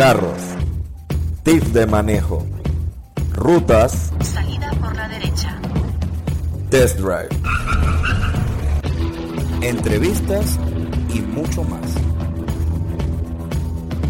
carros, tips de manejo, rutas, Salida por la derecha. test drive, entrevistas y mucho más.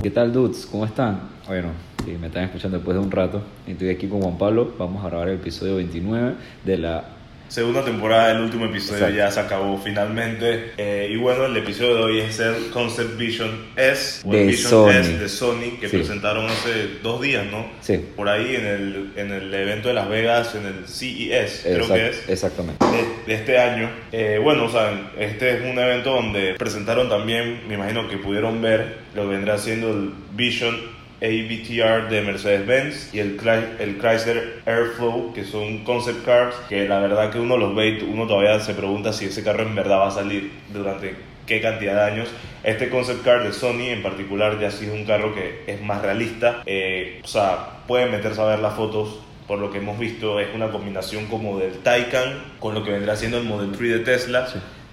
¿Qué tal, dudes? ¿Cómo están? Bueno, si me están escuchando después de un rato, estoy aquí con Juan Pablo. Vamos a grabar el episodio 29 de la. Segunda temporada, el último episodio Exacto. ya se acabó finalmente. Eh, y bueno, el episodio de hoy es el Concept Vision S, o De Vision Sony. S de Sony, que Sí. presentaron hace dos días, ¿no? Sí. Por ahí en el, en el evento de Las Vegas, en el CES, creo que es. Exactamente. de, de este año. Eh, bueno, o sea, este es un evento donde presentaron también, me imagino que pudieron ver lo que vendrá siendo el Vision AVTR de Mercedes-Benz y el, Chrys- el Chrysler Airflow, que son concept cars, que la verdad que uno los ve y uno todavía se pregunta si ese carro en verdad va a salir durante qué cantidad de años. Este concept car de Sony en particular ya sí es un carro que es más realista, eh, o sea, pueden meterse a ver las fotos por lo que hemos visto, es una combinación como del Taycan con lo que vendrá siendo el Model 3 de Tesla.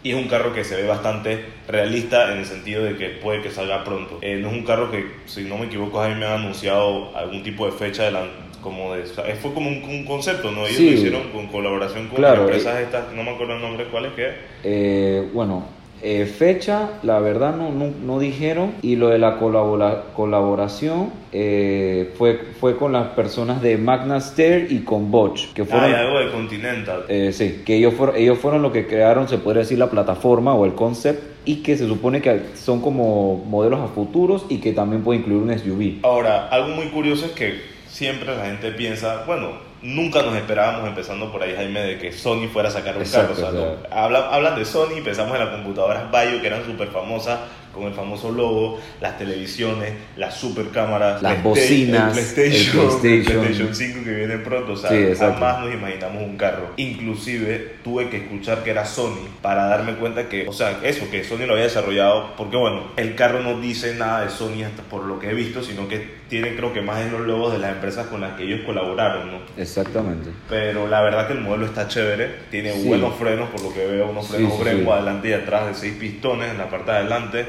Y es un carro que se ve bastante realista en el sentido de que puede que salga pronto. Eh, no es un carro que, si no me equivoco, Jaime ha anunciado algún tipo de fecha de la- como de, sea, fue como un, un concepto, ¿no? Ellos Sí. lo hicieron con colaboración con Claro, empresas estas, no me acuerdo el nombre, ¿cuál es que? Eh, bueno, eh, fecha, la verdad no, no, no dijeron. Y lo de la colabora- colaboración eh, fue, fue con las personas de Magna Stair y con Bosch, que Ah, fueron. algo de Continental. Eh, sí, que ellos fueron, ellos fueron los que crearon, se podría decir, la plataforma o el concept y que se supone que son como modelos a futuros y que también puede incluir un SUV. Ahora, algo muy curioso es que siempre la gente piensa, bueno, nunca nos esperábamos, empezando por ahí, Jaime, de que Sony fuera a sacar un Exacto, carro. O sea, hablan, hablan de Sony, pensamos en las computadoras Bayo, que eran súper famosas, con el famoso logo, las televisiones, las super cámaras, Las bocinas, el PlayStation, el PlayStation. PlayStation 5 que viene pronto. O sea, Sí, jamás nos imaginamos un carro. Inclusive tuve que escuchar que era Sony para darme cuenta que, o sea, eso, que Sony lo había desarrollado, porque bueno, el carro no dice nada de Sony hasta por lo que he visto, sino que tiene creo que más en los logos de las empresas con las que ellos colaboraron, ¿no? Exactamente. Pero la verdad que el modelo está chévere, tiene Sí. buenos frenos, por lo que veo, unos frenos sí, Brembo adelante y atrás de seis pistones en la parte de adelante.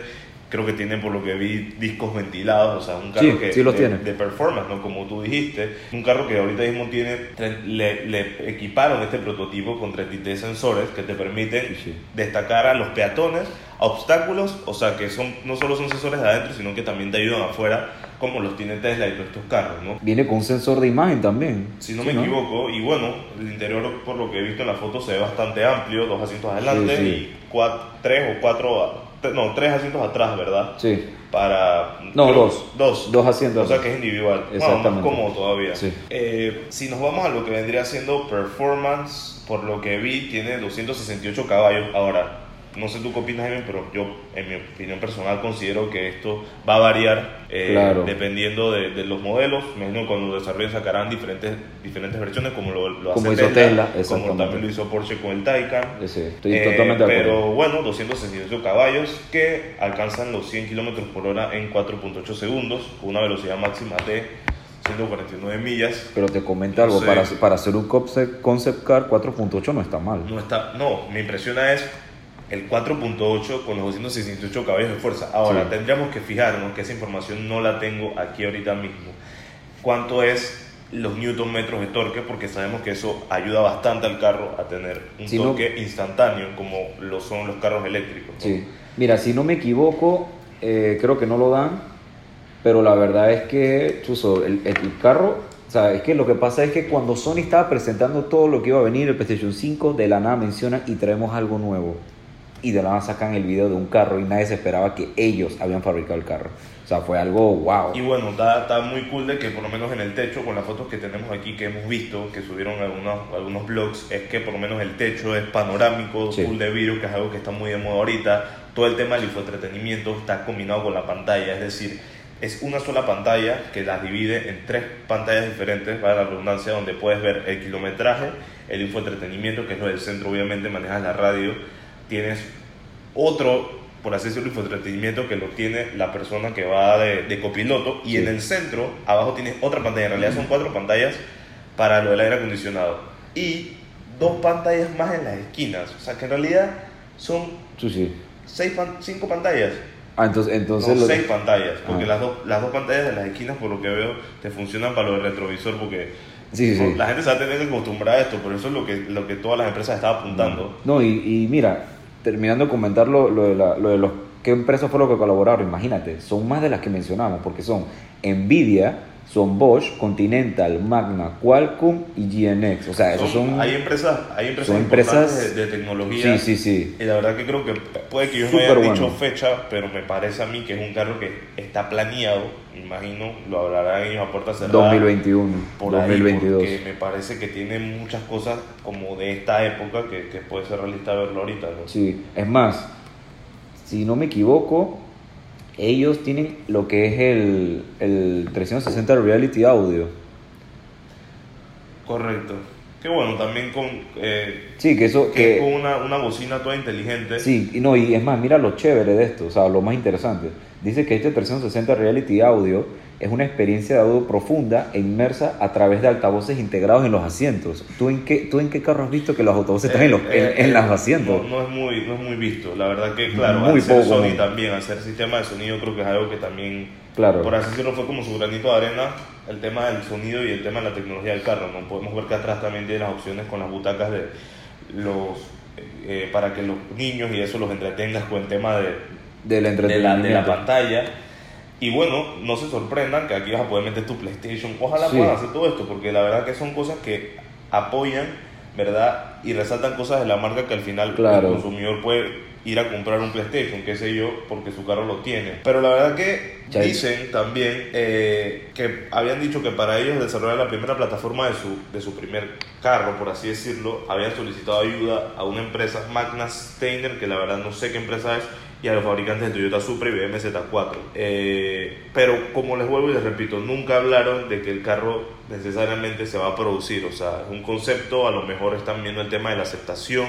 Creo que tiene, por lo que vi, discos ventilados, o sea, un carro Sí, que sí los de, tiene. de performance, ¿no? Como tú dijiste. Un carro que ahorita mismo tiene, le, le equiparon este prototipo con 33 sensores que te permiten Sí, destacar a los peatones, a obstáculos, o sea, que son no solo son sensores de adentro, sino que también te ayudan afuera, como los tiene Tesla y todos estos carros, ¿no? Viene con un sensor de imagen también. Si no Sí, me equivoco, y bueno, el interior, por lo que he visto en la foto, se ve bastante amplio, dos asientos adelante y cuatro, tres o cuatro, no, tres asientos atrás, ¿verdad? Sí. Para... No, creo- dos. Dos. Dos asientos. O sea que es individual. Bueno, más Exactamente. cómodo todavía. Sí. Eh, si nos vamos a lo que vendría siendo performance, por lo que vi, tiene 268 caballos. Ahora, no sé tú qué opinas, Jaime, pero yo, en mi opinión personal, considero que esto va a variar eh, Claro. dependiendo de, de los modelos. Me imagino cuando lo desarrollen sacarán diferentes, diferentes versiones, como lo, lo Como hace hizo Tesla, como también lo hizo Porsche con el Taycan. Sí, estoy Eh, totalmente de acuerdo. Pero bueno, 268 caballos que alcanzan los 100 kilómetros por hora en 4.8 segundos, con una velocidad máxima de 149 millas. Pero te comento algo, Sí. para, para hacer un concept, concept car 4.8 no está mal. No, está, no, me impresiona es el 4.8 con los 268 caballos de fuerza. Ahora, Sí. tendríamos que fijarnos que esa información no la tengo aquí ahorita mismo. ¿Cuánto es los newton metros de torque? Porque sabemos que eso ayuda bastante al carro a tener un Si no- torque instantáneo, como lo son los carros eléctricos. ¿no? Sí. Mira, si no me equivoco, eh, creo que no lo dan, pero la verdad es que, chuzo, el, el carro, o sea, es que lo que pasa es que cuando Sony estaba presentando todo lo que iba a venir, el PlayStation 5, de la nada mencionan y traemos algo nuevo. Y de la nada sacan el video de un carro y nadie se esperaba que ellos habían fabricado el carro. O sea, fue algo wow. Y bueno, está, está muy cool de que por lo menos en el techo, con las fotos que tenemos aquí que hemos visto, que subieron algunos, algunos blogs, es que por lo menos el techo es panorámico, Sí. full de vidrio, que es algo que está muy de moda ahorita. Todo el tema del infoentretenimiento está combinado con la pantalla, es decir, es una sola pantalla que las divide en tres pantallas diferentes, para la redundancia, donde puedes ver el kilometraje, el infoentretenimiento, que es lo del centro, obviamente manejas la radio, tienes otro, por así decirlo, infoentretenimiento que lo tiene la persona que va de, de copiloto y Sí. en el centro, abajo tienes otra pantalla, en realidad son cuatro pantallas para lo del aire acondicionado y dos pantallas más en las esquinas, o sea que en realidad son Sí, sí. seis pan- cinco pantallas Ah, entonces, entonces no, lo- seis pantallas, porque Ah. las, dos, las dos pantallas de las esquinas, por lo que veo, te funcionan para lo del retrovisor, porque Sí, sí. la gente se va a tener que acostumbrar a esto, por eso es lo que, lo que todas las empresas estaban apuntando. No, y, y mira, terminando de comentar lo, lo de, la- lo de los qué empresas fueron los que colaboraron, imagínate, son más de las que mencionamos, porque son Nvidia, son Bosch, Continental, Magna, Qualcomm y GNX. O sea, esos son... hay empresas, hay empresas, son empresas- de, de tecnología. Sí, sí, sí. Y la verdad que creo que puede que Súper no hayan dicho fecha, pero me parece a mí que es un carro que está planeado, me imagino, lo hablarán ellos a puerta cerrada. 2021, por ahí, 2022. porque me parece que tiene muchas cosas como de esta época que, que puede ser realista verlo ahorita, ¿no? Sí, es más, si no me equivoco, ellos tienen lo que es el, el 360 Reality Audio. Correcto. Que bueno, también con, eh, Sí, que eso... que Que, con una, una bocina toda inteligente. Sí, y no, y es más, mira lo chévere de esto, o sea, lo más interesante. Dice que este 360 Reality Audio es una experiencia de audio profunda e inmersa a través de altavoces integrados en los asientos. ¿Tú en qué, tú en qué carro has visto que los altavoces están en, los, en, Eh, en eh, los asientos? No, no es muy, no es muy visto. La verdad que, claro, Muy al ser poco, Sony también, hacer sistema de sonido, creo que es algo que también, Claro. por así decirlo, fue como su granito de arena, el tema del sonido y el tema de la tecnología del carro. ¿no? Podemos ver que atrás también tiene las opciones con las butacas de los eh, para que los niños y eso los entretengas con el tema de, Del de, la, entretenimiento. de la pantalla. Y bueno, no se sorprendan que aquí vas a poder meter tu PlayStation. Ojalá Sí. puedan hacer todo esto, porque la verdad que son cosas que apoyan, ¿verdad? Y resaltan cosas de la marca que al final Claro. el consumidor puede ir a comprar un PlayStation, qué sé yo, porque su carro lo tiene. Pero la verdad que dicen también eh, que habían dicho que para ellos desarrollar la primera plataforma de su, de su primer carro, por así decirlo, habían solicitado ayuda a una empresa, Magna Steiner, que la verdad no sé qué empresa es, y a los fabricantes de Toyota Supra y BMW Z4. Eh, pero como les vuelvo y les repito, nunca hablaron de que el carro necesariamente se va a producir, o sea, es un concepto, a lo mejor están viendo el tema de la aceptación.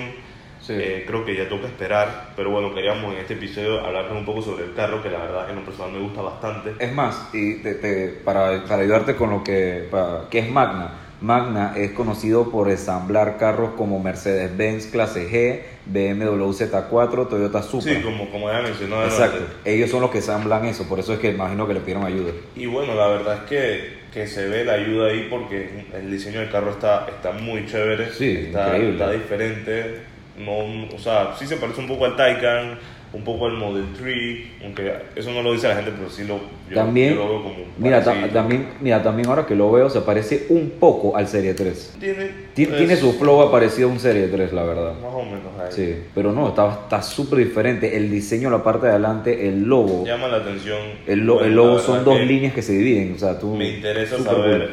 Sí. Eh, creo que ya toca esperar, pero bueno, queríamos en este episodio hablarles un poco sobre el carro, que la verdad en lo personal me gusta bastante. Es más, y te- te- para, para ayudarte con lo que, para- ¿qué es Magna? Magna es conocido por ensamblar carros como Mercedes-Benz clase G, BMW Z4, Toyota Supra. Sí, como, como ya mencionado Exacto. Ellos son los que ensamblan eso, por eso es que imagino que le pidieron ayuda. Y bueno, la verdad es que, que se ve la ayuda ahí porque el diseño del carro está, está muy chévere, Sí, está, increíble. está diferente. No, o sea, sí se parece un poco al Taycan, un poco al Model 3, aunque eso no lo dice la gente, pero sí lo, yo, también, yo lo veo como mira, ta- también, mira, también ahora que lo veo se parece un poco al Serie 3. tiene, Tien- es- Tiene su flow parecido a un Serie 3, la verdad. Más o menos ahí. Sí, pero no, está está súper diferente. El diseño, la parte de adelante, el logo. Llama la atención. El, lo- Bueno, el logo son dos líneas que se dividen. O sea, tú, Me interesa saber cool.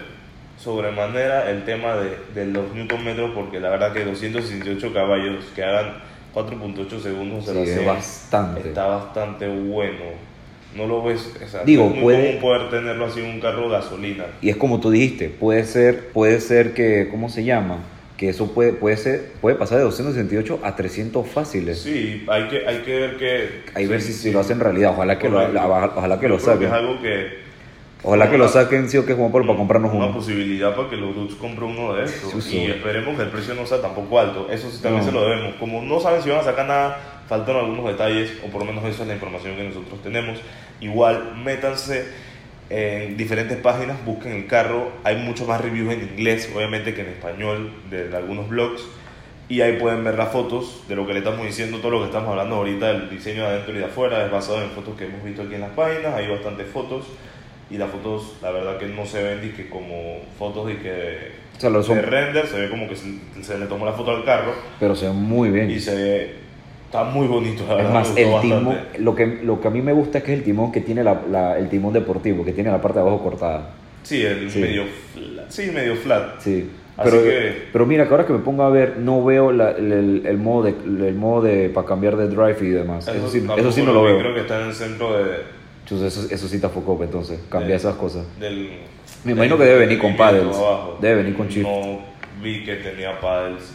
sobremanera el tema de, de los newton metros porque la verdad que 268 caballos que hagan 4.8 segundos Sí, de la es bastante. está bastante bueno. No lo ves, o sea, Digo, no es muy puede- común poder tenerlo así en un carro gasolina. Y es como tú dijiste, puede ser, puede ser que, ¿cómo se llama? Que eso puede, puede ser, puede pasar de 268 a 300 fáciles. Sí, hay que, hay que ver que... Hay ver si, si lo hacen realidad. Ojalá que lo, la- ojalá que lo saquen. es algo que... Ojalá que lo una- saquen, sí o que Juan Pablo, para comprarnos una uno. posibilidad para que los dudes compren uno de estos Sí, sí. y esperemos que el precio no sea tampoco alto. Eso sí también No. se lo debemos. Como no saben si van a sacar nada faltan algunos detalles o por lo menos esa es la información que nosotros tenemos. Igual métanse en diferentes páginas busquen el carro. Hay muchos más reviews en inglés obviamente que en español de, algunos blogs. Y ahí pueden ver las fotos de lo que le estamos diciendo, todo lo que estamos hablando ahorita, el diseño de adentro y de afuera, es basado en fotos que hemos visto aquí en las páginas, hay bastantes fotos y las fotos la verdad que no se ven ni que como fotos de que O sea, lo son, de render, se ve como que se, se le tomó la foto al carro pero se ven muy bien. y se ve, está muy bonito, la Es verdad. más, el timón, bastante. lo que, lo que a mí me gusta es que es el timón que tiene la, la- el timón deportivo, que tiene la parte de abajo cortada. Sí, el Sí. medio flat, sí, medio flat. Sí. Así Pero, que- pero mira, que ahora que me pongo a ver, no veo la- el, el- modo de, el modo de para cambiar de drive y demás. Eso, sí, tampoco eso sí no lo veo. Creo que está en el centro de, Chus, eso, eso sí está foco, entonces, cambia de- esas cosas. del... Me imagino del que debe venir con paddles. abajo. Debe venir con chip. No vi que tenía paddles.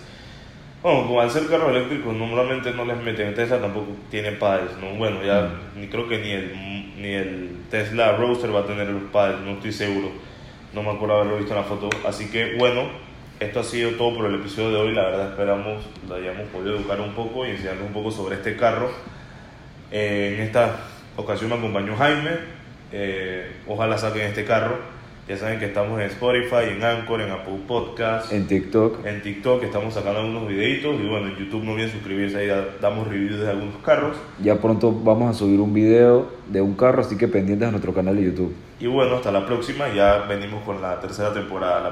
Bueno, como al ser carros eléctricos normalmente no les meten. Tesla tampoco tiene paddles, ¿no? Bueno, ya Mm. ni creo que ni el, ni el Tesla Roadster va a tener los paddles, no estoy seguro. No me acuerdo haberlo visto en la foto. Así que bueno, esto ha sido todo por el episodio de hoy. La verdad esperamos lo hayamos podido educar un poco y enseñarles un poco sobre este carro. Eh, en esta ocasión me acompañó Jaime. Eh, ojalá saquen este carro. Ya saben que estamos en Spotify, en Anchor, en Apple Podcast, En TikTok. en TikTok estamos sacando algunos videitos y bueno, en YouTube no olviden suscribirse, ahí da- damos reviews de algunos carros. Ya pronto vamos a subir un video de un carro, así que pendientes a nuestro canal de YouTube. Y bueno, hasta la próxima, ya venimos con la tercera temporada. La